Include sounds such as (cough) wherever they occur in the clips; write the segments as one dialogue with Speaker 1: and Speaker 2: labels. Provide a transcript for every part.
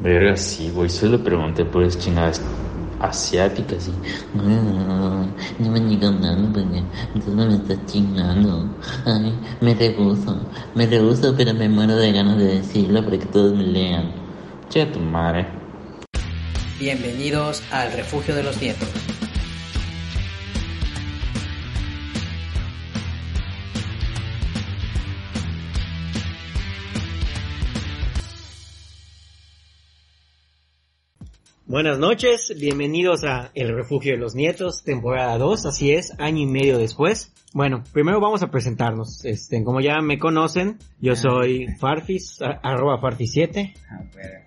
Speaker 1: Verga, sí, güey. Solo pregunté por esas chingadas asiáticas y... No, no, no me digas nada porque entonces me estás chingando. Ay, me rehuso. Me rehuso, pero me muero de ganas de decirlo para que todos me lean. Che, tu madre.
Speaker 2: Bienvenidos al Refugio de los Nietos.
Speaker 3: Buenas noches, bienvenidos a El Refugio de los Nietos, temporada 2, así es, año y medio después. Bueno, primero vamos a presentarnos, este, como ya me conocen, yo soy Farfis, a- arroba Farfis7,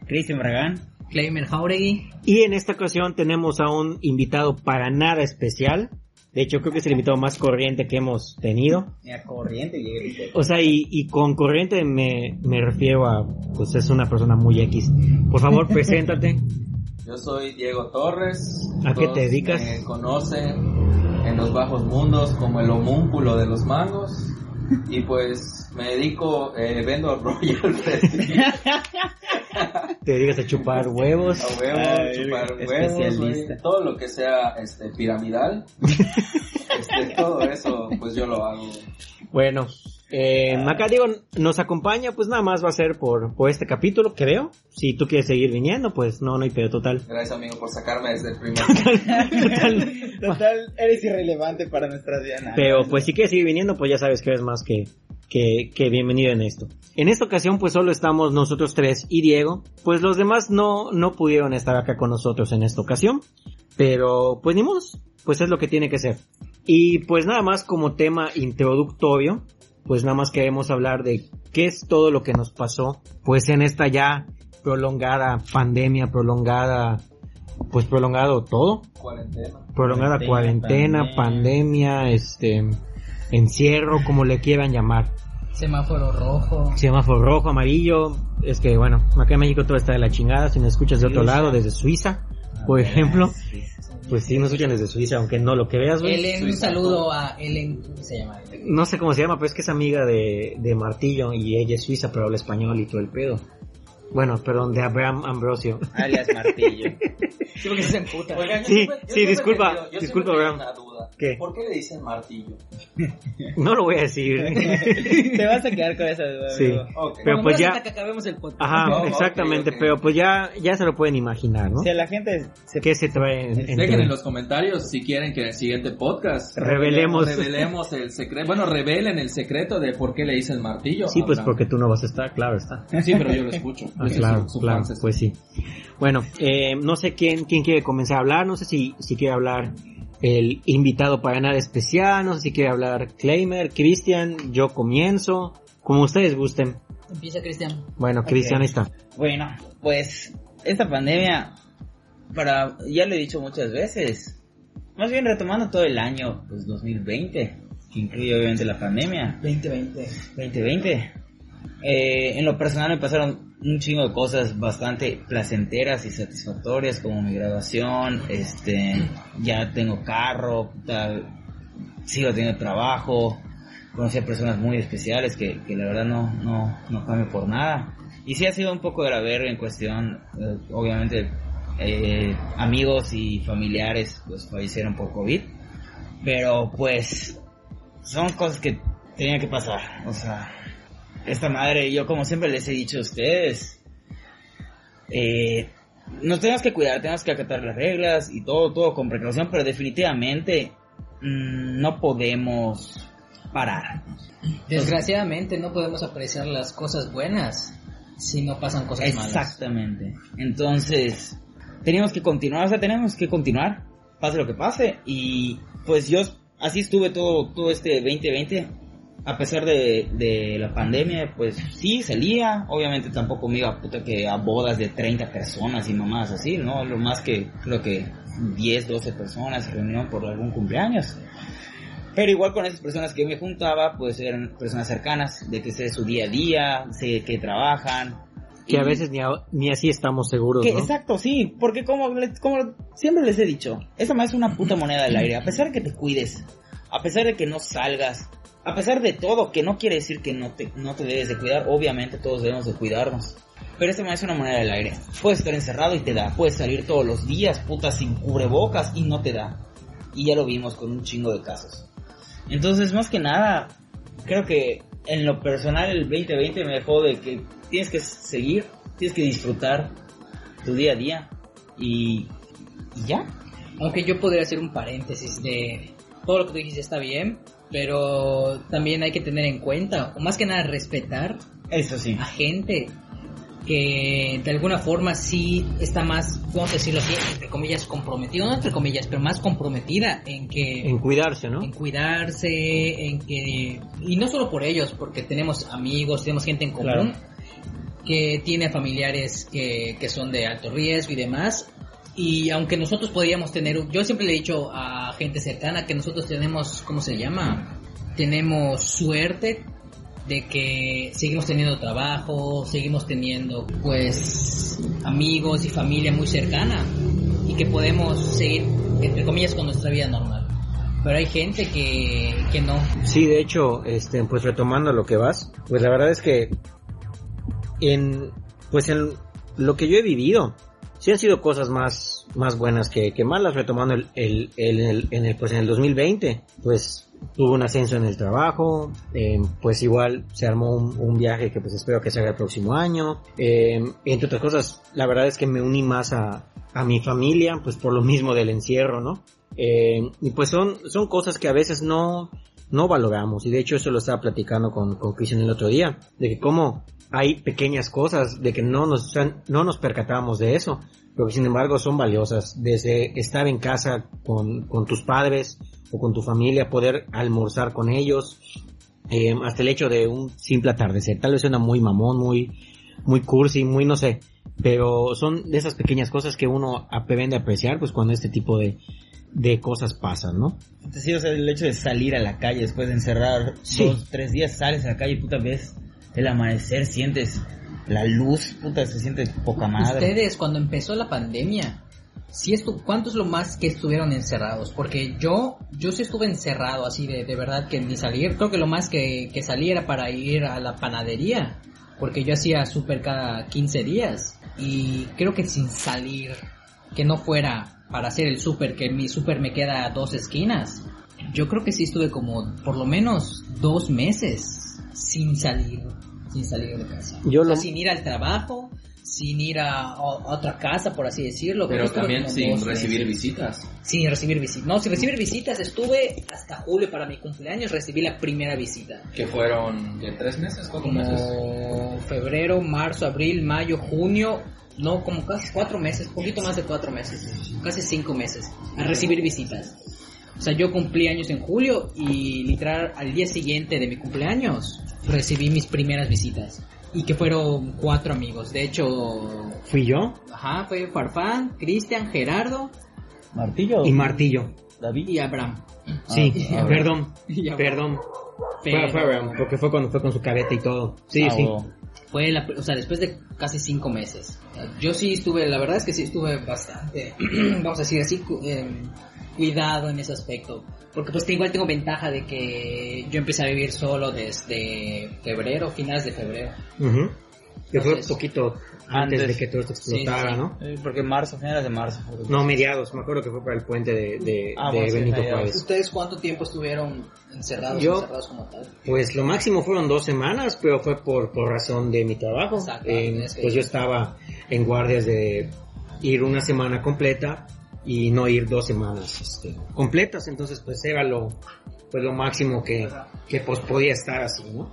Speaker 4: Cristian Bragán.
Speaker 2: Claymer Jauregui.
Speaker 3: y en esta ocasión tenemos a un invitado para nada especial, de hecho creo que es el invitado más corriente que hemos tenido,
Speaker 4: Mira, corriente y
Speaker 3: o sea, y, y con corriente me, me refiero a, pues es una persona muy X. Por favor, (laughs) preséntate.
Speaker 5: Yo soy Diego Torres.
Speaker 3: ¿A qué te dedicas?
Speaker 5: Me conocen en los bajos mundos como el homúnculo de los mangos. Y pues me dedico, eh, vendo Royal. (laughs)
Speaker 3: Te dedicas a chupar huevos.
Speaker 5: A huevos,
Speaker 4: Ay,
Speaker 5: chupar huevos, todo lo que sea este piramidal. (laughs) este, todo eso, pues yo lo hago.
Speaker 3: Bueno, eh, acá digo, nos acompaña, pues nada más va a ser por, por este capítulo, creo. Si tú quieres seguir viniendo, pues no, no hay pedo total.
Speaker 5: Gracias amigo por sacarme desde el primer.
Speaker 3: Total. (laughs)
Speaker 4: Total, eres irrelevante para nuestras vidas.
Speaker 3: Pero pues si quieres seguir viniendo, pues ya sabes que eres más que, que, que bienvenido en esto. En esta ocasión pues solo estamos nosotros tres y Diego. Pues los demás no, no pudieron estar acá con nosotros en esta ocasión. Pero pues ni modo, pues es lo que tiene que ser. Y pues nada más como tema introductorio, pues nada más queremos hablar de qué es todo lo que nos pasó, pues en esta ya prolongada pandemia, prolongada, pues prolongado todo,
Speaker 5: Cuarentena.
Speaker 3: prolongada cuarentena,
Speaker 4: Cuarentena,
Speaker 3: pandemia, este, encierro, como le quieran llamar.
Speaker 2: Semáforo rojo.
Speaker 3: Semáforo rojo, amarillo, es que bueno, acá en México todo está de la chingada, si nos escuchas de otro lado, desde Suiza, por ejemplo, pues sí nos escuchan desde Suiza, aunque no lo creas, güey.
Speaker 2: Ellen, un saludo a Ellen. ¿Cómo se llama?
Speaker 3: No sé cómo se llama, pero es que es amiga de, de Martillo y ella es suiza, pero habla español y todo el pedo. Bueno, perdón, de Abraham Ambrosio. (laughs)
Speaker 4: Alias Martillo.
Speaker 2: Sí, porque se emputa.
Speaker 5: Oigan, yo
Speaker 3: Sí,
Speaker 5: siempre-
Speaker 3: disculpa, disculpa, Abraham.
Speaker 5: una duda.
Speaker 3: ¿Qué?
Speaker 5: ¿Por qué le dicen martillo?
Speaker 3: No lo voy a decir. (laughs)
Speaker 4: Te vas a quedar con esa duda.
Speaker 3: Sí.
Speaker 4: amigo.
Speaker 5: Ok.
Speaker 3: Pero
Speaker 2: Bueno,
Speaker 3: pues ya-
Speaker 2: hasta que acabemos el podcast.
Speaker 3: Ajá,
Speaker 5: No, ok,
Speaker 3: exactamente, pero pues ya, ya se lo pueden imaginar, ¿no?
Speaker 4: Si a la gente se...
Speaker 3: ¿Qué se trae en-
Speaker 5: en los comentarios si quieren que en el siguiente podcast (laughs)
Speaker 3: Revelemos.
Speaker 5: revelemos el secreto. Bueno, revelen el secreto de por qué le dicen martillo.
Speaker 3: Sí, pues porque tú no vas a estar, claro está.
Speaker 5: Sí, pero yo lo escucho.
Speaker 3: Ah, claro,
Speaker 5: su
Speaker 3: claro, pues sí. Bueno, eh, no sé quién, quién quiere comenzar a hablar, no sé si, si quiere hablar el invitado para nada especial, no sé si quiere hablar Claimer, Cristian, yo comienzo, como ustedes gusten.
Speaker 2: Empieza Cristian.
Speaker 3: Bueno, Cristian ahí está.
Speaker 4: Bueno, pues esta pandemia, para ya lo he dicho muchas veces, más bien retomando todo el año, pues 2020, que incluye obviamente la pandemia,
Speaker 2: 2020.
Speaker 4: 2020. Eh, en lo personal me pasaron un chingo de cosas bastante placenteras y satisfactorias como mi graduación, este, ya tengo carro, puta, sigo teniendo trabajo, conocí a personas muy especiales que, que la verdad no, no, no cambio por nada. Y sí ha sido un poco de la verga en cuestión, eh, obviamente eh, amigos y familiares pues fallecieron por COVID, pero pues son cosas que tenían que pasar, o sea, esta madre, yo como siempre les he dicho a ustedes, eh, nos tenemos que cuidar, tenemos que acatar las reglas y todo, todo con precaución, pero definitivamente mm, no podemos parar.
Speaker 2: Desgraciadamente no podemos apreciar las cosas buenas si no pasan cosas malas.
Speaker 4: Exactamente. Entonces, teníamos que continuar, o sea, tenemos que continuar, pase lo que pase, y pues yo así estuve todo, todo este 2020, a pesar de, de la pandemia, pues sí, salía, obviamente tampoco me iba puta que a bodas de 30 personas y mamás así, ¿no? Lo más que, creo que 10, 12 personas se reunieron por algún cumpleaños. Pero igual con esas personas que yo me juntaba, pues eran personas cercanas, de que sé su día a día, sé que trabajan.
Speaker 3: Que a veces ni, a- ni así estamos seguros,
Speaker 4: que,
Speaker 3: ¿no?
Speaker 4: Exacto, sí, porque como, como siempre les he dicho, esa más es una puta moneda del aire, a pesar de que te cuides, a pesar de que no salgas, a pesar de todo, que no quiere decir que no te, no te debes de cuidar, obviamente todos debemos de cuidarnos, Pero este es una moneda del aire. Puedes estar encerrado y te da. Puedes salir todos los días, puta, sin cubrebocas y no te da. Y ya lo vimos con un chingo de casos. Entonces, más que nada, creo que en lo personal el 2020 me dejó de que tienes que seguir, tienes que disfrutar tu día a día y, y ya.
Speaker 2: Aunque yo podría hacer un paréntesis de todo lo que tú dijiste está bien, pero también hay que tener en cuenta, o más que nada respetar
Speaker 4: Eso sí.
Speaker 2: a gente que de alguna forma sí está más, vamos a decirlo así, entre comillas, comprometida, no entre comillas, pero más comprometida en que...
Speaker 3: En cuidarse, ¿no?
Speaker 2: en cuidarse, en que... Y no solo por ellos, porque tenemos amigos, tenemos gente en común
Speaker 4: Claro.
Speaker 2: que tiene familiares que, que son de alto riesgo y demás. Y aunque nosotros podríamos tener, yo siempre le he dicho a gente cercana que nosotros tenemos, ¿cómo se llama? Tenemos suerte de que seguimos teniendo trabajo, seguimos teniendo pues amigos y familia muy cercana y que podemos seguir entre comillas con nuestra vida normal. Pero hay gente que, que no.
Speaker 3: Sí, de hecho, este, pues retomando lo que vas, pues la verdad es que en, pues en lo que yo he vivido, sí han sido cosas más, más buenas que, que malas, retomando el, el, en el, pues en el 2020, pues tuve un ascenso en el trabajo, eh, pues igual se armó un, un viaje que pues espero que se haga el próximo año, eh, entre otras cosas, la verdad es que me uní más a, a mi familia, pues por lo mismo del encierro, ¿no? Eh, y pues son, son cosas que a veces no, no valoramos. Y de hecho eso lo estaba platicando con, con Cristian el otro día. De que como hay pequeñas cosas de que no nos, no nos percatábamos de eso. Pero que sin embargo son valiosas. Desde estar en casa con, con tus padres o con tu familia, poder almorzar con ellos. eh, hasta el hecho de un simple atardecer. Tal vez suena muy mamón, muy, muy cursi, muy no sé. Pero son de esas pequeñas cosas que uno aprende a apreciar pues cuando este tipo de, de cosas pasan, ¿no?
Speaker 4: Sí, o sea, el hecho de salir a la calle después de encerrar
Speaker 3: Sí.
Speaker 4: dos, tres días, sales a la calle y puta ves el amanecer, sientes la luz, puta, se siente poca madre.
Speaker 2: Ustedes cuando empezó la pandemia, si estu ¿cuánto es lo más que estuvieron encerrados? Porque yo, yo sí estuve encerrado así de, de verdad que ni salir. Creo que lo más que, que salí era para ir a la panadería. Porque yo hacía súper cada 15 días. Y creo que sin salir, que no fuera para hacer el súper, que mi súper me queda a dos esquinas. Yo creo que sí estuve como por lo menos dos meses sin salir, sin salir de casa.
Speaker 3: Yo
Speaker 2: O sea,
Speaker 3: lo-
Speaker 2: sin ir al trabajo, sin ir a, a otra casa, por así decirlo.
Speaker 5: Pero también sin recibir
Speaker 2: meses.
Speaker 5: visitas.
Speaker 2: Sin recibir visitas. No, sin recibir visitas estuve hasta julio para mi cumpleaños, recibí la primera visita.
Speaker 5: Que fueron, ¿qué? ¿Tres meses? ¿Cuatro meses?
Speaker 2: Como febrero, marzo, abril, mayo, junio, no, como casi cuatro meses, poquito más de cuatro meses, casi cinco meses, a recibir visitas. O sea, yo cumplí años en julio y literal al día siguiente de mi cumpleaños recibí mis primeras visitas. Y que fueron cuatro amigos. De hecho,
Speaker 3: Fui yo
Speaker 2: ajá, fue Farfán, Cristian, Gerardo
Speaker 4: Martillo.
Speaker 3: y Martillo.
Speaker 4: David.
Speaker 2: y Abraham.
Speaker 3: Sí,
Speaker 2: Ah,
Speaker 3: perdón,
Speaker 2: Y Abraham.
Speaker 3: perdón. (laughs)
Speaker 2: Pero-
Speaker 3: Fue, fue Abraham, porque fue cuando fue con su careta y todo. Sí,
Speaker 4: Ah,
Speaker 3: sí.
Speaker 2: Fue la, o sea, después de casi cinco meses. Yo sí estuve, la verdad es que sí estuve bastante, (clears throat) vamos a decir así, em, cuidado en ese aspecto. Porque pues igual tengo ventaja de que yo empecé a vivir solo desde febrero, finales de febrero.
Speaker 3: Ujú. Que fue un poquito antes,
Speaker 4: antes.
Speaker 3: de que todo esto explotara,
Speaker 2: Sí, sí, sí.
Speaker 3: ¿no?
Speaker 4: Sí, porque marzo, finales de marzo.
Speaker 3: No, mediados. Me acuerdo que fue para el puente de, de,
Speaker 4: Ah,
Speaker 3: de
Speaker 4: bueno, sí,
Speaker 3: Benito
Speaker 4: mediados.
Speaker 3: Juárez.
Speaker 2: ¿Ustedes cuánto tiempo estuvieron encerrados,
Speaker 3: Yo-
Speaker 2: encerrados como tal?
Speaker 3: Pues lo máximo fueron dos semanas, pero fue por, por razón de mi trabajo.
Speaker 2: Exacto,
Speaker 3: Eh, pues yo estaba en guardias de ir una semana completa y no ir dos semanas este, completas, entonces pues era lo, pues lo máximo que, que pues podía estar así, ¿no?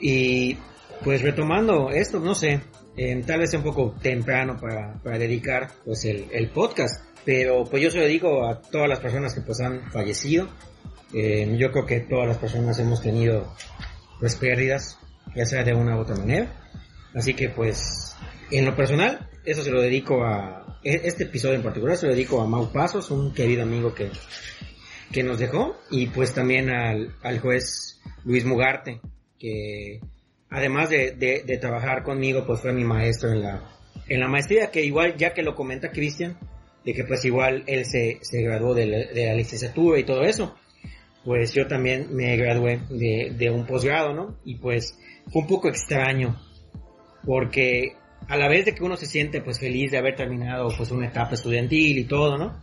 Speaker 3: Y pues retomando esto, no sé, eh, tal vez un poco temprano para, para dedicar pues el, el podcast, pero pues yo se lo dedico a todas las personas que pues han fallecido. Eh, yo creo que todas las personas hemos tenido pues pérdidas, ya sea de una u otra manera. Así que pues en lo personal, eso se lo dedico a, este episodio en particular se lo dedico a Mau Pasos, un querido amigo que, que nos dejó, y pues también al, al juez Luis Mugarte, que además de, de, de trabajar conmigo, pues fue mi maestro en la, en la maestría, que igual, ya que lo comenta Cristian, de que pues igual él se, se graduó de la, de la licenciatura y todo eso, pues yo también me gradué de, de un posgrado, ¿no? Y pues fue un poco extraño, porque a la vez de que uno se siente pues feliz de haber terminado pues una etapa estudiantil y todo, ¿no?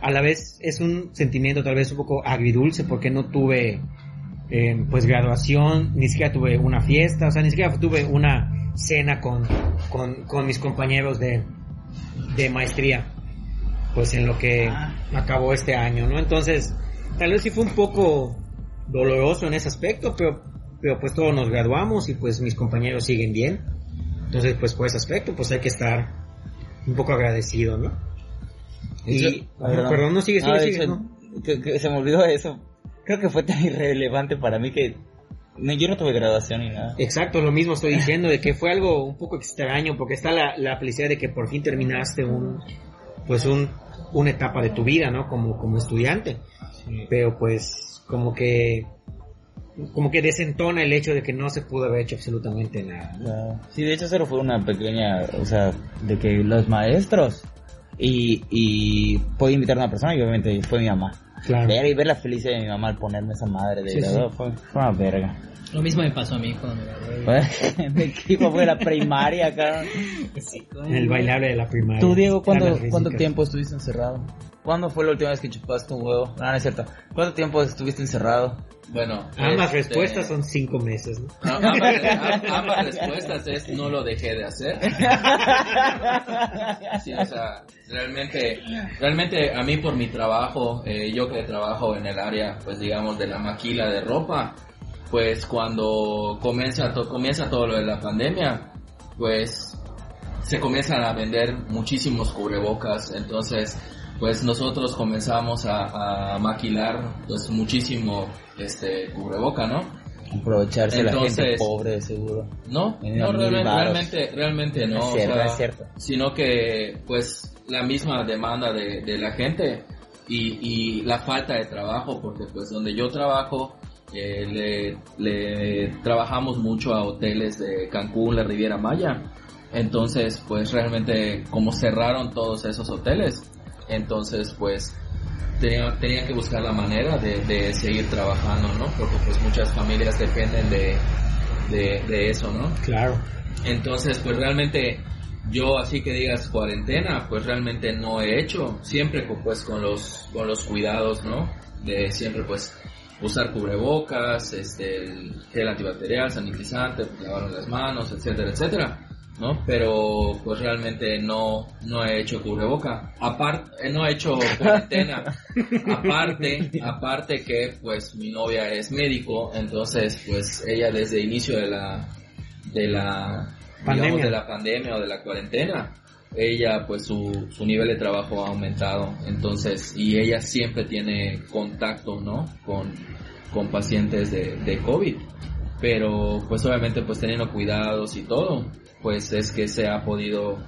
Speaker 3: A la vez es un sentimiento tal vez un poco agridulce porque no tuve eh, pues graduación, ni siquiera tuve una fiesta, o sea, ni siquiera tuve una cena con, con, con mis compañeros de, de maestría, pues en lo que
Speaker 4: Ah.
Speaker 3: acabó este año, ¿no? Entonces, tal vez sí fue un poco doloroso en ese aspecto, pero, pero pues todos nos graduamos y pues mis compañeros siguen bien. Entonces, pues por ese aspecto, pues hay que estar un poco agradecido, ¿no? Y,
Speaker 4: Eso-
Speaker 3: Ajá, perdón, no sigue, sigue,
Speaker 4: Ah,
Speaker 3: sigue, ¿no?
Speaker 4: que- que se me olvidó eso. Creo que fue tan irrelevante para mí que no, yo no tuve graduación ni nada.
Speaker 3: Exacto, lo mismo estoy diciendo, de que fue algo un poco extraño, porque está la, la felicidad de que por fin terminaste un, pues un, una etapa de tu vida, ¿no? Como, como estudiante. Pero pues, como que, como que desentona el hecho de que no se pudo haber hecho absolutamente nada. ¿no?
Speaker 4: Sí, de hecho solo fue una pequeña, o sea, de que los maestros y, y podía invitar a una persona y obviamente fue mi mamá.
Speaker 3: Claro.
Speaker 4: Ver y ver la felicidad de mi mamá al ponerme esa madre de
Speaker 3: Sí,
Speaker 4: graduado fue, fue una verga.
Speaker 2: Lo mismo me pasó a mí cuando me gradué.
Speaker 4: Me (laughs) equipo fue la primaria, cabrón.
Speaker 2: Sí,
Speaker 3: el bailable de la primaria.
Speaker 4: Tú, Diego, ¿cuánto,
Speaker 3: Carlas
Speaker 4: ¿cuánto tiempo estuviste encerrado? ¿Cuándo fue la última vez que chupaste un huevo? No, no es cierto. ¿Cuánto tiempo estuviste encerrado?
Speaker 5: Bueno.
Speaker 3: Ambas
Speaker 5: este,
Speaker 3: respuestas son cinco meses, ¿no?
Speaker 5: no, ambas, am- ambas respuestas es no lo dejé de hacer. Sí, o sea, realmente, realmente a mí por mi trabajo, eh, yo que trabajo en el área, pues digamos, de la maquila de ropa, pues cuando comienza, to- comienza todo lo de la pandemia, pues se comienzan a vender muchísimos cubrebocas, entonces pues nosotros comenzamos a, a maquilar pues muchísimo este cubreboca, ¿no?
Speaker 4: Aprovecharse la gente pobre, seguro.
Speaker 5: No, no realmente, realmente, realmente no,
Speaker 4: es
Speaker 5: o
Speaker 4: cierto,
Speaker 5: sea,
Speaker 4: es cierto.
Speaker 5: sino que pues la misma demanda de, de la gente y, y la falta de trabajo, porque pues donde yo trabajo eh, le, le trabajamos mucho a hoteles de Cancún, la Riviera Maya, entonces pues realmente como cerraron todos esos hoteles, entonces pues tenía, tenía que buscar la manera de, de seguir trabajando, ¿no? Porque pues muchas familias dependen de, de, de eso, ¿no?
Speaker 3: Claro.
Speaker 5: Entonces, pues realmente yo así que digas cuarentena, pues realmente no he hecho, siempre pues con los con los cuidados, ¿no? De siempre pues usar cubrebocas, este el gel antibacterial, sanitizante, lavarnos las manos, etcétera, etcétera. ¿No? Pero pues realmente no no he hecho cubreboca. Aparte no he hecho cuarentena. aparte, (laughs) aparte que pues mi novia es médico, entonces pues ella desde el inicio de la de la
Speaker 3: Pandemia.
Speaker 5: digamos, de la pandemia o de la cuarentena ella pues su, su nivel de trabajo ha aumentado entonces y ella siempre tiene contacto no con, con pacientes de, de COVID pero pues obviamente pues teniendo cuidados y todo pues es que se ha podido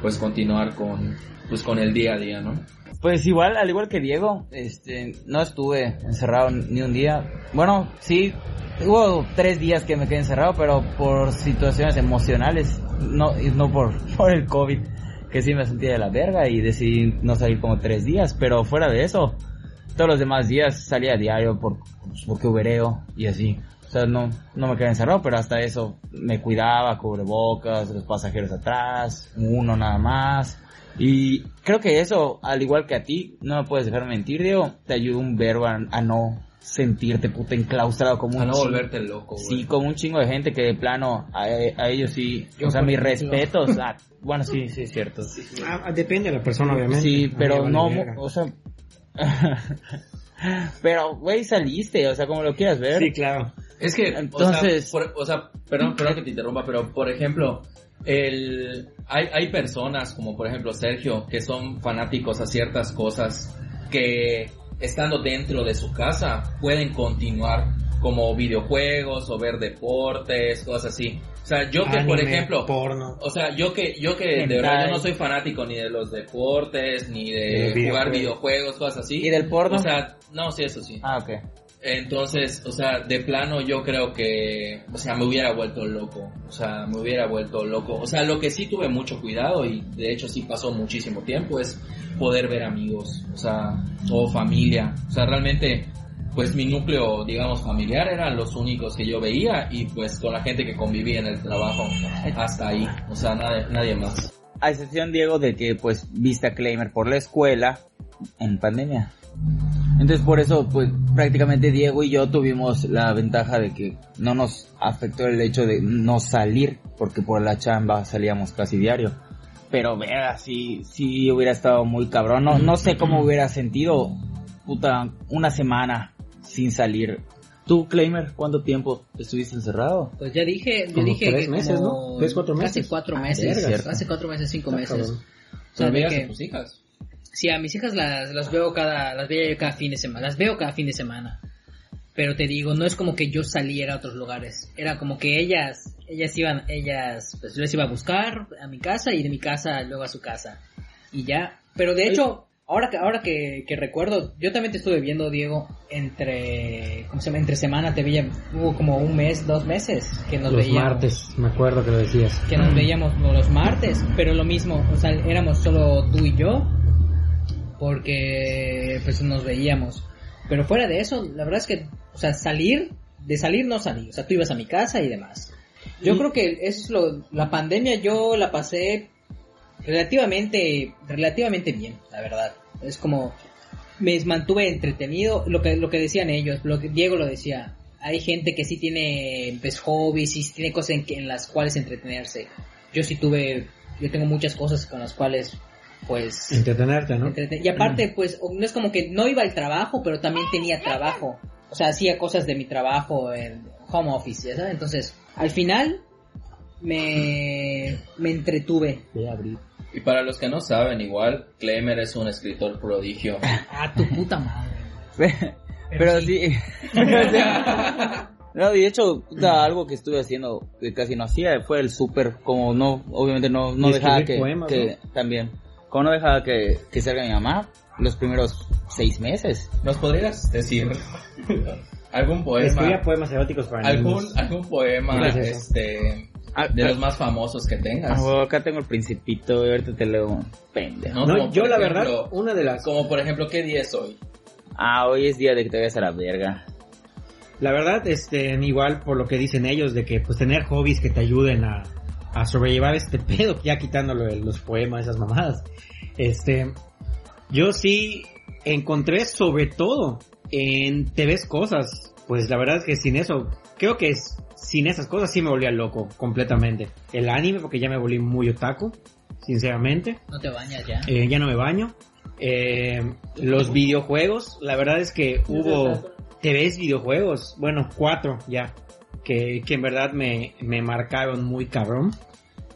Speaker 5: pues continuar con pues con el día a día no
Speaker 4: Pues igual, al igual que Diego, este, no estuve encerrado ni un día. Bueno, sí, hubo tres días que me quedé encerrado, pero por situaciones emocionales, no, no por, (laughs) por el COVID, que sí me sentía de la verga y decidí no salir como tres días, pero fuera de eso, todos los demás días salía a diario por, pues, porque ubereo y así. O sea, no, no me quedé encerrado, pero hasta eso me cuidaba, cubrebocas, los pasajeros atrás, uno nada más. Y creo que eso, al igual que a ti, no me puedes dejar mentir, Diego, te ayuda un verbo a, a no sentirte puta enclaustrado como un
Speaker 5: a no
Speaker 4: chingo-
Speaker 5: volverte loco güey.
Speaker 4: Sí, como un chingo de gente que de plano, a, a ellos sí,
Speaker 2: Yo,
Speaker 4: o sea, mis respetos. (laughs) ah, bueno, sí, sí, es cierto.
Speaker 3: Ah, depende de la persona, obviamente.
Speaker 4: Sí, pero
Speaker 3: vale
Speaker 4: no, o sea... (laughs) pero, güey, saliste, o sea, como lo quieras ver.
Speaker 3: Sí, claro.
Speaker 5: Es que,
Speaker 4: Entonces-
Speaker 5: o sea, por- o sea, perdón, perdón que te interrumpa, pero por ejemplo, el, hay, hay personas como por ejemplo Sergio que son fanáticos a ciertas cosas que estando dentro de su casa pueden continuar como videojuegos o ver deportes, cosas así. O sea, yo que por
Speaker 3: Anime,
Speaker 5: ejemplo,
Speaker 3: porno.
Speaker 5: o sea, yo que, yo que de
Speaker 4: Hentai.
Speaker 5: verdad yo no soy fanático ni de los deportes, ni de
Speaker 3: De
Speaker 5: jugar
Speaker 3: videojuegos.
Speaker 5: videojuegos, cosas así.
Speaker 4: ¿Y del porno?
Speaker 5: O sea, no, sí, eso sí.
Speaker 4: Ah, ok.
Speaker 5: Entonces, o sea, de plano yo creo que, o sea, me hubiera vuelto loco, o sea, me hubiera vuelto loco. O sea, lo que sí tuve mucho cuidado y de hecho sí pasó muchísimo tiempo es poder ver amigos, o sea, o familia. O sea, realmente pues mi núcleo, digamos, familiar eran los únicos que yo veía y pues con la gente que convivía en el trabajo hasta ahí, o sea, nadie, nadie más.
Speaker 4: A excepción, Diego, de que pues viste a Claimer por la escuela en pandemia. Entonces por eso pues prácticamente Diego y yo tuvimos la ventaja de que no nos afectó el hecho de no salir porque por la chamba salíamos casi diario. Pero vea, si, si hubiera estado muy cabrón, no, no sé cómo hubiera sentido, puta, una semana sin salir. ¿Tú, Claimer, cuánto tiempo estuviste encerrado?
Speaker 2: Pues ya dije, yo
Speaker 3: Como
Speaker 2: dije
Speaker 3: tres
Speaker 2: que
Speaker 3: meses,
Speaker 2: como
Speaker 3: ¿no? Tres, cuatro meses.
Speaker 2: Casi cuatro
Speaker 3: Ah,
Speaker 2: meses,
Speaker 3: verga.
Speaker 2: hace cuatro meses, cinco
Speaker 3: Está
Speaker 2: meses. O sea, de que-
Speaker 5: a tus hijas?
Speaker 2: Sí, a mis hijas las, las veo cada, las veía yo cada fin de semana, las veo cada fin de semana. Pero te digo, no es como que yo saliera a otros lugares. Era como que ellas, ellas iban, ellas, pues yo les iba a buscar a mi casa y de mi casa luego a su casa. Y ya. Pero de hecho, ahora que, ahora que, que recuerdo, yo también te estuve viendo, Diego, entre, ¿cómo se llama? Entre semana te veía, hubo como un mes, dos meses que nos
Speaker 3: Los
Speaker 2: veíamos
Speaker 3: martes, me acuerdo que lo decías.
Speaker 2: que nos veíamos los martes, pero lo mismo, o sea, éramos solo tú y yo, porque pues nos veíamos. Pero fuera de eso, la verdad es que, o sea, salir, de salir no salí, o sea, tú ibas a mi casa y demás. Yo
Speaker 3: Y-
Speaker 2: creo que eso es lo, la pandemia yo la pasé relativamente, relativamente bien, la verdad. Es como, me mantuve entretenido, lo que, lo que decían ellos, lo que Diego lo decía, hay gente que sí tiene pues hobbies y sí tiene cosas en, en las cuales entretenerse. Yo sí tuve, yo tengo muchas cosas con las cuales pues
Speaker 3: Entretenerte, ¿no?
Speaker 2: y aparte pues o- no es como que no iba al trabajo, pero también tenía trabajo. O sea, hacía cosas de mi trabajo en home office, ¿ya sabes? Entonces, al final me me entretuve.
Speaker 5: Y para los que no saben, igual, Klemer es un escritor prodigio. (laughs)
Speaker 2: Ah, tu puta madre.
Speaker 4: Pero sí. (laughs) No, de hecho, puta, algo que estuve haciendo que casi no hacía fue el súper, como no, obviamente no, no dejaba
Speaker 3: escribir
Speaker 4: que,
Speaker 3: poemas,
Speaker 4: que- también, como no dejaba que, que salga mi mamá los primeros seis meses.
Speaker 5: ¿Nos podrías decir algún poema?
Speaker 3: Escribía poemas eróticos para
Speaker 5: algún,
Speaker 3: niños.
Speaker 5: algún poema este
Speaker 4: Ah,
Speaker 5: de
Speaker 4: ah,
Speaker 5: los más famosos que tengas.
Speaker 4: ah, acá tengo el principito, y ahorita te leo un pendejo.
Speaker 5: No,
Speaker 3: yo la
Speaker 5: ejemplo-
Speaker 3: verdad, una de las...
Speaker 5: Como por ejemplo, ¿qué día es hoy?
Speaker 4: Ah, hoy es día de que te vayas a la verga.
Speaker 3: La verdad, este, igual por lo que dicen ellos, de que pues tener hobbies que te ayuden a, a sobrellevar este (laughs) pedo, ya quitándolo de los poemas, esas mamadas. Este, yo sí encontré sobre todo en TVs cosas, pues la verdad es que sin eso, creo que es- sin esas cosas sí me volvía loco completamente. El anime, porque ya me volví muy otaku, sinceramente.
Speaker 2: No te bañas ya.
Speaker 3: Eh, ya no me baño. Eh, los videojuegos, la verdad es que hubo TVs videojuegos, bueno, cuatro ya, que, que en verdad me, me marcaron muy cabrón.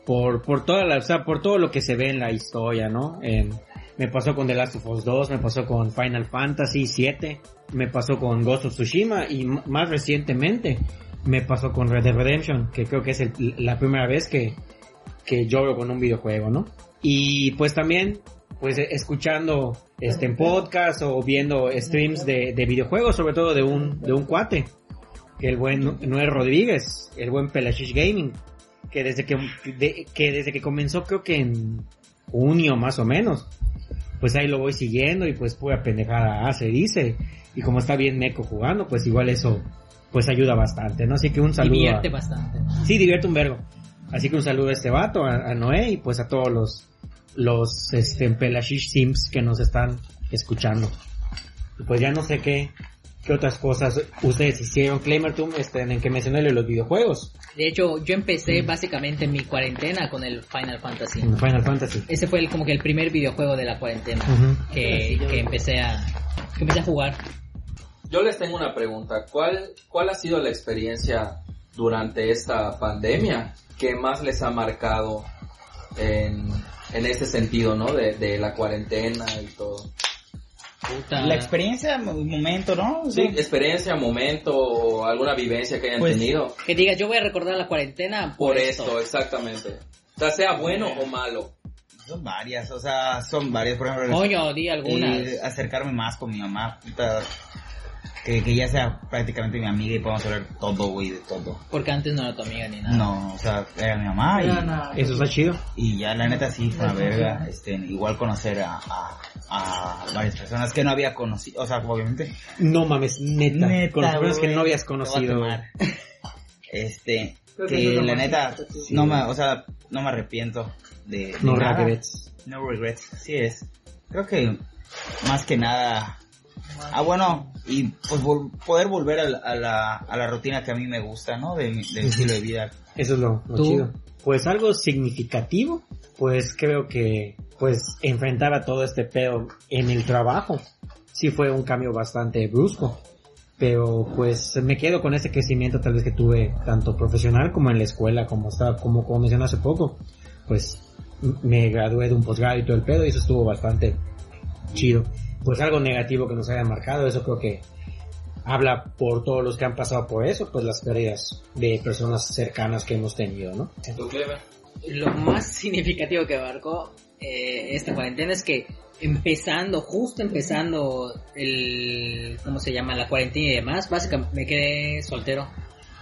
Speaker 3: Por, por toda la, o sea, por todo lo que se ve en la historia, ¿no? En- me pasó con The Last of Us 2, me pasó con Final Fantasy 7, me pasó con Ghost of Tsushima y más recientemente me pasó con Red Dead Redemption, que creo que es la primera vez que, que lloro con un videojuego, ¿no? Y pues también, pues escuchando este podcast o viendo streams de, de videojuegos, sobre todo de un, de un cuate, el buen Noel Rodríguez, el buen Pelashish Gaming, que desde que, de- que desde que comenzó creo que en junio más o menos, pues ahí lo voy siguiendo y pues pura pendejada hace, dice, y como está bien meco jugando, pues igual eso pues ayuda bastante, ¿no? Así que un saludo. a-
Speaker 2: Divierte bastante.
Speaker 3: Sí, divierte un vergo. Así que un saludo a este vato, a, a Noé y pues a todos los, los, este, Pelashish Sims que nos están escuchando. Y pues ya no sé qué, qué otras cosas ustedes hicieron. Claimer, tú, este, en que mencioné los videojuegos.
Speaker 2: De hecho, yo empecé básicamente mi cuarentena con el Final Fantasy.
Speaker 3: Final Fantasy.
Speaker 2: Ese fue el, como que el primer videojuego de la cuarentena
Speaker 3: Ujú.
Speaker 2: que, que empecé a que empecé a jugar.
Speaker 5: Yo les tengo una pregunta. ¿Cuál, cuál ha sido la experiencia durante esta pandemia que más les ha marcado en, en este sentido, ¿no? De, de la cuarentena y todo.
Speaker 2: Puta.
Speaker 4: La experiencia, momento, ¿no? O
Speaker 5: Sí, experiencia, momento o alguna vivencia que hayan
Speaker 4: Pues,
Speaker 5: tenido.
Speaker 2: Que digas, yo voy a recordar la cuarentena por,
Speaker 5: Por
Speaker 2: esto.
Speaker 5: esto, exactamente. O sea, sea bueno o malo.
Speaker 4: Son varias, o sea, son varias, por ejemplo,
Speaker 2: Coño, di algunas.
Speaker 4: eh, acercarme más con mi mamá, puta. Que, que ya sea prácticamente mi amiga y podamos hablar todo, güey, de todo.
Speaker 2: Porque antes no era tu amiga ni nada.
Speaker 4: No, o sea, era mi mamá y.
Speaker 3: Eso está chido.
Speaker 4: y ya la neta sí fue una verga, este, igual conocer a, a, a varias personas que no había conocido, o sea, obviamente.
Speaker 3: No mames, neta.
Speaker 4: Neta,
Speaker 3: con las personas que no habías conocido.
Speaker 4: Este,
Speaker 6: Creo que
Speaker 4: que la neta,
Speaker 6: sí.
Speaker 4: no me, o sea, no me arrepiento de, de
Speaker 3: No
Speaker 4: nada.
Speaker 3: regrets.
Speaker 4: No regrets, así es. Creo que más que nada, ah bueno, y pues vol- poder volver a la, a la, a la rutina que a mí me gusta, ¿no? De mi, de mi estilo de vida.
Speaker 3: Eso es lo, chido. Pues algo significativo, pues creo que pues enfrentar a todo este pedo en el trabajo sí fue un cambio bastante brusco. Pero pues me quedo con ese crecimiento tal vez que tuve tanto profesional como en la escuela, como estaba, como, como mencioné hace poco. Pues me gradué de un posgrado y todo el pedo y eso estuvo bastante chido. Pues algo negativo que nos haya marcado, eso creo que habla por todos los que han pasado por eso, pues las pérdidas de personas cercanas que hemos tenido, ¿no?
Speaker 2: Lo más (laughs) significativo que marcó eh, esta cuarentena es que empezando, justo empezando el, ¿cómo se llama? La cuarentena y demás, básicamente me quedé soltero.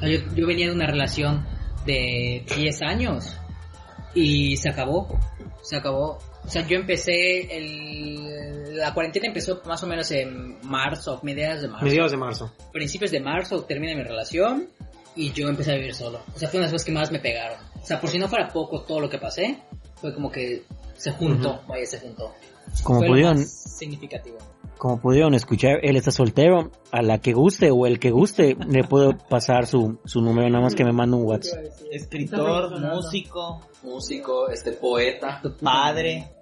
Speaker 2: Yo, yo venía de una relación de 10 años y se acabó, se acabó. O sea, yo empecé, el, la cuarentena empezó más o menos en marzo, mediados de marzo.
Speaker 3: Mediados de marzo.
Speaker 2: principios de marzo termina mi relación y yo empecé a vivir solo. O sea, fue una de las cosas que más me pegaron. O sea, por si no fuera poco todo lo que pasé, fue como que se juntó, vaya, se juntó.
Speaker 3: Como
Speaker 2: fue lo
Speaker 3: pudieron,
Speaker 2: más significativo.
Speaker 3: como pudieron escuchar, él está soltero, a la que guste o el que guste, le puedo pasar su, su número, nada más que me mande un WhatsApp.
Speaker 4: Escritor, músico,
Speaker 5: Músico, este poeta,
Speaker 4: padre.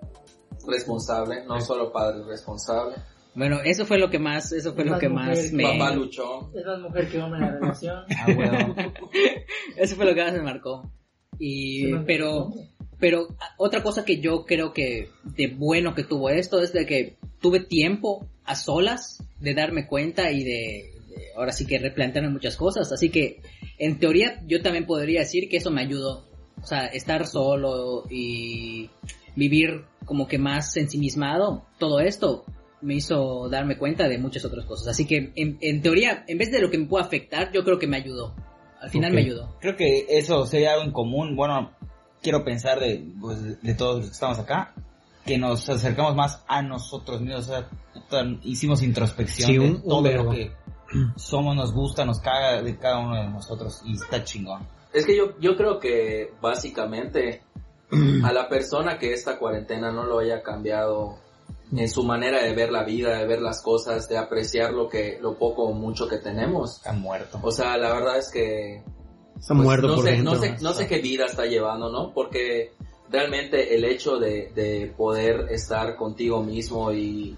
Speaker 5: Responsable, no solo padre, responsable.
Speaker 2: Bueno, eso fue lo que más, eso fue lo
Speaker 6: Más
Speaker 2: que más me...
Speaker 5: Papá luchón.
Speaker 6: Es más mujer que hombre en la relación. (laughs)
Speaker 4: Ah, huevo. (laughs)
Speaker 2: Eso fue lo que más me marcó. Y, pero, pero a- otra cosa que yo creo que de bueno que tuvo esto es de que tuve tiempo a solas de darme cuenta y de, de ahora sí que replantearme muchas cosas. Así que, en teoría, yo también podría decir que eso me ayudó. O sea, estar solo y vivir como que más ensimismado, todo esto me hizo darme cuenta de muchas otras cosas. Así que, en, en teoría, en vez de lo que me pueda afectar, yo creo que me ayudó. Al final
Speaker 3: Ok.
Speaker 2: me ayudó.
Speaker 4: Creo que eso sería algo en común. Bueno, quiero pensar de, pues, de todos los que estamos acá, que nos acercamos más a nosotros mismos. O sea, hicimos introspección
Speaker 3: Sí,
Speaker 4: de
Speaker 3: un- un
Speaker 4: todo lo que somos, nos gusta, nos caga de cada uno de nosotros. Y está chingón.
Speaker 5: Es que yo, yo creo que básicamente a la persona que esta cuarentena no lo haya cambiado en su manera de ver la vida, de ver las cosas, de apreciar lo que, lo poco o mucho que tenemos.
Speaker 4: Está muerto.
Speaker 5: O sea, la verdad es que
Speaker 3: Está
Speaker 5: pues,
Speaker 3: muerto
Speaker 5: no
Speaker 3: por
Speaker 5: sé,
Speaker 3: dentro.
Speaker 5: no sé, no sé qué vida está llevando, ¿no? Porque realmente el hecho de, de poder estar contigo mismo y,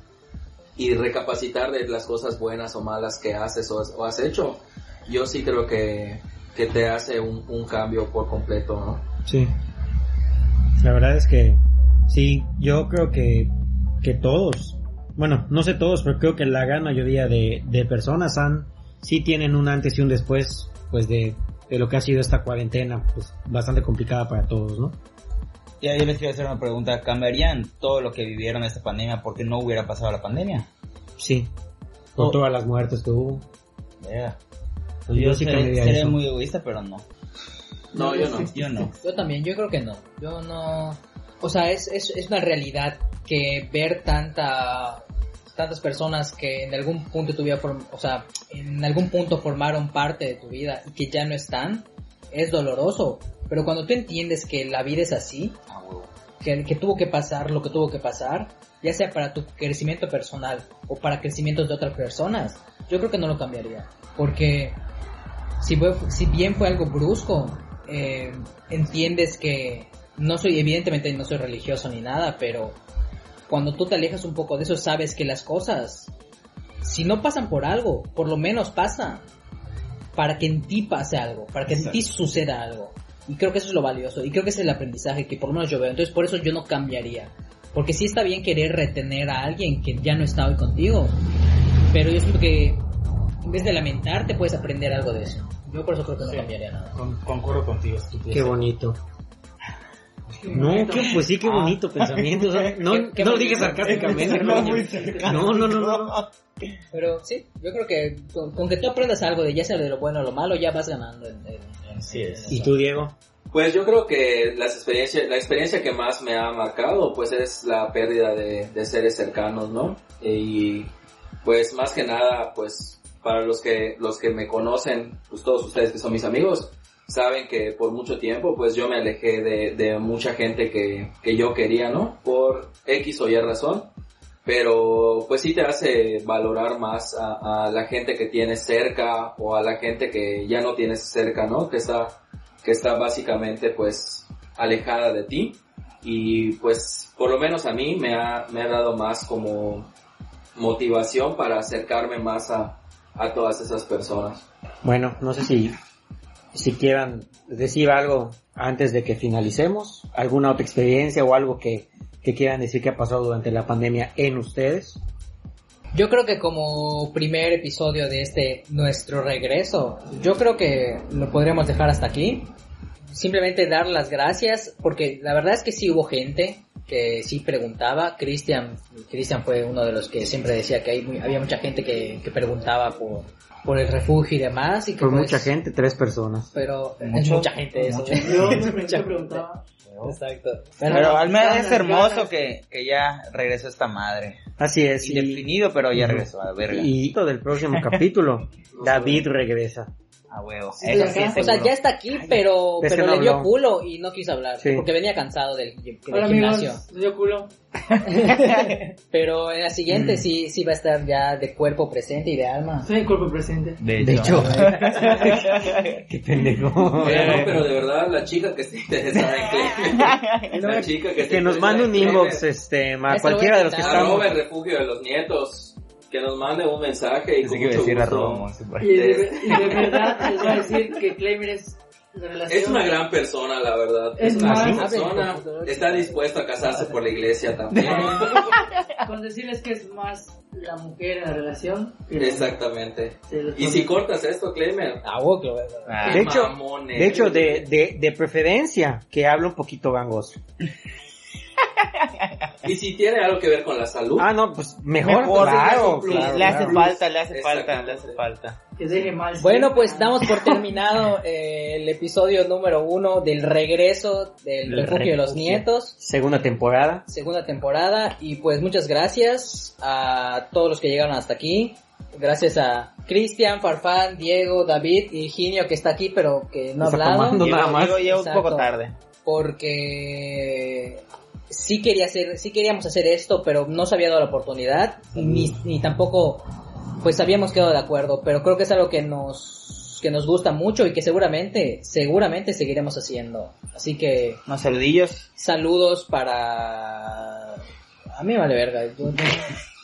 Speaker 5: y recapacitar de las cosas buenas o malas que haces o, o has hecho, yo sí creo que, que te hace un, un cambio por completo, ¿no?
Speaker 3: Sí. La verdad es que sí, yo creo que, que todos, bueno, no sé todos, pero creo que la gran mayoría de, de personas han, sí tienen un antes y un después, pues de, de lo que ha sido esta cuarentena, pues bastante complicada para todos, ¿no?
Speaker 4: Ya yo les quiero hacer una pregunta. ¿Cambiarían todo lo que vivieron esta pandemia porque no hubiera pasado la pandemia?
Speaker 3: Sí. Por
Speaker 4: Oh.
Speaker 3: todas las muertes que hubo.
Speaker 4: Verga.
Speaker 3: Pues yo
Speaker 4: yo
Speaker 3: sí
Speaker 4: seré, seré muy egoísta, pero no.
Speaker 5: No, yo no.
Speaker 4: Yo no.
Speaker 2: Yo también, yo creo que no. Yo no. O sea, es, es, es una realidad que ver tanta tantas personas que en algún punto de tu vida, form- o sea, en algún punto formaron parte de tu vida y que ya no están, es doloroso. Pero cuando tú entiendes que la vida es así,
Speaker 4: Ah,
Speaker 2: que, que tuvo que pasar lo que tuvo que pasar, ya sea para tu crecimiento personal o para crecimientos de otras personas, yo creo que no lo cambiaría. Porque si, fue- si bien fue algo brusco, eh, entiendes que no soy, evidentemente no soy religioso ni nada, pero cuando tú te alejas un poco de eso, sabes que las cosas, si no pasan por algo, por lo menos pasan para que en ti pase algo, para que en ti suceda algo. Y creo que eso es lo valioso, y creo que ese es el aprendizaje que por lo menos yo veo. Entonces por eso yo no cambiaría. Porque sí está bien querer retener a alguien que ya no está hoy contigo, pero yo siento que en vez de lamentarte puedes aprender algo de eso. Yo por eso creo que no cambiaría nada.
Speaker 4: Con- concuerdo contigo, estúpido.
Speaker 3: Qué bonito. No, que, pues sí, qué bonito pensamiento. o sea, (laughs) no,
Speaker 2: Qué- qué
Speaker 3: no lo dije sarcásticamente. (laughs)
Speaker 4: No,
Speaker 3: no, no, no, no.
Speaker 2: Pero sí, yo creo que con, con que tú aprendas algo de ya sea de lo bueno o lo malo, ya vas ganando. En, en- en-
Speaker 4: Así es.
Speaker 3: ¿Y tú, Diego?
Speaker 5: Pues yo creo que las experiencias, la experiencia que más me ha marcado pues es la pérdida de, de seres cercanos, ¿no? Y pues más que nada pues para los que, los que me conocen, pues todos ustedes que son mis amigos, saben que por mucho tiempo pues yo me alejé de, de mucha gente que, que yo quería, ¿no? Por X o Y razón. Pero pues sí te hace valorar más a, a la gente que tienes cerca o a la gente que ya no tienes cerca, ¿no? Que está que está básicamente pues alejada de ti y pues por lo menos a mí me ha, me ha dado más como motivación para acercarme más a, a todas esas personas.
Speaker 3: Bueno, no sé si, si quieran decir algo antes de que finalicemos, alguna otra experiencia o algo que, que quieran decir que ha pasado durante la pandemia en ustedes.
Speaker 2: Yo creo que como primer episodio de este nuestro regreso, yo creo que lo podríamos dejar hasta aquí. Simplemente dar las gracias, porque la verdad es que sí hubo gente que sí preguntaba. Cristian, Cristian fue uno de los que siempre decía que hay, muy- había mucha gente que, que preguntaba por, por el refugio y demás. Y que
Speaker 3: Por
Speaker 2: pues-
Speaker 3: mucha gente, tres personas.
Speaker 2: Pero es
Speaker 4: Mucho,
Speaker 2: mucha gente eso.
Speaker 6: Yo (laughs)
Speaker 2: Mucha gente.
Speaker 6: preguntaba.
Speaker 2: Exacto.
Speaker 4: Pero al menos es hermoso que, que ya regresó esta madre.
Speaker 3: Así es. Y,
Speaker 4: Indefinido, pero ya regresó a la verga.
Speaker 3: y del próximo (laughs) capítulo, David regresa.
Speaker 4: A huevo.
Speaker 6: Sí,
Speaker 4: Eso sí
Speaker 2: O sea, ya está aquí, pero,
Speaker 3: Es
Speaker 2: pero
Speaker 3: no
Speaker 2: le dio
Speaker 3: habló.
Speaker 2: culo y no quiso hablar.
Speaker 3: Sí.
Speaker 2: Porque venía cansado del, del
Speaker 6: Hola
Speaker 2: gimnasio.
Speaker 6: amigos, yo culo. (laughs)
Speaker 2: Pero en la siguiente
Speaker 3: Mm.
Speaker 2: sí, sí va a estar ya de cuerpo presente y de alma.
Speaker 6: Soy el cuerpo presente.
Speaker 4: De
Speaker 3: De
Speaker 4: hecho. (laughs)
Speaker 3: Qué pendejo.
Speaker 5: No, pero de verdad la chica que (laughs) esté interesada en Clemen, la chica que,
Speaker 3: Que nos mande un inbox, este,
Speaker 2: Esto
Speaker 3: cualquiera de los que
Speaker 2: a
Speaker 3: estamos.
Speaker 5: el refugio de los nietos, que nos mande un mensaje y
Speaker 4: Pensé
Speaker 5: con
Speaker 4: a
Speaker 5: mucho
Speaker 4: decir
Speaker 5: gusto.
Speaker 4: ahí.
Speaker 6: Y de, y de verdad les voy a decir que Claimer es la relación.
Speaker 5: Es una gran persona, la verdad.
Speaker 6: Es
Speaker 5: una gran
Speaker 6: más-
Speaker 5: persona. Está dispuesta a casarse por la iglesia también. (laughs)
Speaker 6: Con decirles que es más la mujer en la relación.
Speaker 5: Exactamente. Y si cortas esto, Clemer.
Speaker 2: Ah, vos que lo ves.
Speaker 4: Ah,
Speaker 3: De hecho, de hecho, de, de, de preferencia, que hable un poquito gangoso.
Speaker 5: Y si tiene algo que ver con la salud.
Speaker 3: Ah, no, pues mejor,
Speaker 4: Mejor,
Speaker 3: claro,
Speaker 5: plus.
Speaker 3: claro,
Speaker 4: le hace
Speaker 3: claro.
Speaker 4: falta, le hace falta, le hace falta.
Speaker 6: que deje mal.
Speaker 2: Bueno, pues damos por terminado eh, el episodio número uno del regreso del refugio de los nietos.
Speaker 3: Segunda temporada.
Speaker 2: segunda temporada y pues muchas gracias a todos los que llegaron hasta aquí. Gracias a Cristian, Farfán, Diego, David y Ginio que está aquí pero que no ha hablado
Speaker 3: nada más.
Speaker 4: digo, ya un poco tarde.
Speaker 2: porque sí quería hacer, sí queríamos hacer esto pero no se había dado la oportunidad ni, ni tampoco pues habíamos quedado de acuerdo pero creo que es algo que nos que nos gusta mucho y que seguramente seguramente seguiremos haciendo así que
Speaker 4: Unos saludillos.
Speaker 2: saludos para a mí vale verga Yo- yo-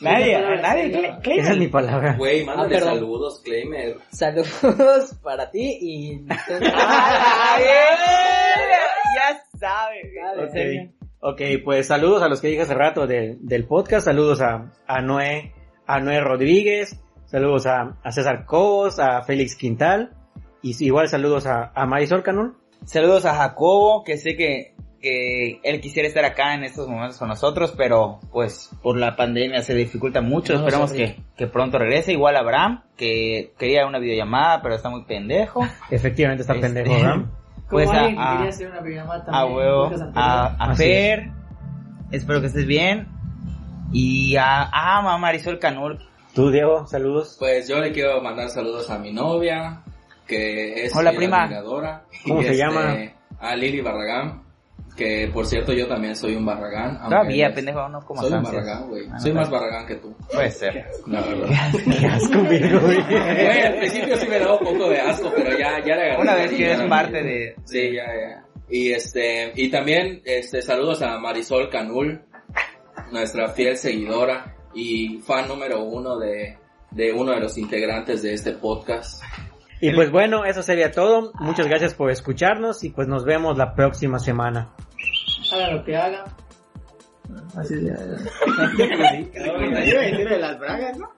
Speaker 4: Nadie, (laughs)
Speaker 6: palabra
Speaker 4: nadie.
Speaker 3: Esa es mi palabra.
Speaker 5: Güey, mándale
Speaker 2: Ah,
Speaker 5: saludos, Clemer.
Speaker 2: Saludos para ti y... (laughs)
Speaker 4: ¡Ah, (laughs) Ya sabe.
Speaker 2: Dale.
Speaker 3: Ok, ok, pues saludos a los que dije hace rato de- del podcast, saludos a, a Noé, a Noé Rodríguez, saludos a, a César Cobos, a Félix Quintal, y igual saludos a, a Marisol Canul.
Speaker 4: Saludos a Jacobo, que sé que, que él quisiera estar acá en estos momentos con nosotros, pero pues por la pandemia se dificulta mucho.
Speaker 2: No,
Speaker 4: Esperamos que, que pronto regrese. Igual a Abraham, que quería una videollamada, pero está muy pendejo. (laughs)
Speaker 3: Efectivamente está
Speaker 4: Este,
Speaker 3: pendejo, ¿verdad?
Speaker 4: Pues a,
Speaker 6: que
Speaker 4: a-
Speaker 6: quería hacer una videollamada
Speaker 4: a huevo, a, a Fer, espero que estés bien. Y a, a, Marisol Canul,
Speaker 3: Tú, Diego, saludos.
Speaker 5: Pues yo le quiero mandar saludos a mi novia, que es
Speaker 4: Hola, prima.
Speaker 5: admiradora.
Speaker 3: ¿Cómo
Speaker 5: Y,
Speaker 3: se
Speaker 5: este,
Speaker 3: llama?
Speaker 5: A Lili Barragán, que por cierto yo también soy un Barragán.
Speaker 4: todavía,
Speaker 5: no-
Speaker 4: pendejo, no como
Speaker 5: Soy un. Barragán, güey.
Speaker 4: Ah,
Speaker 5: soy más Barragán que tú,
Speaker 4: Puede ser.
Speaker 5: la verdad.
Speaker 3: Qué asco, güey. (laughs)
Speaker 5: Güey, al principio sí me daba un poco de asco, pero ya, ya le agarré.
Speaker 4: Una vez que eres parte de...
Speaker 5: Sí, ya, ya. Y este, y también, este, saludos a Marisol Canul, nuestra fiel seguidora y fan número uno de, de uno de los integrantes de este podcast.
Speaker 3: Y pues bueno, eso sería todo. Muchas gracias por escucharnos y pues nos vemos la próxima semana.
Speaker 6: Hagan lo que hagan.
Speaker 4: Así es. (laughs) de las bragas, ¿no?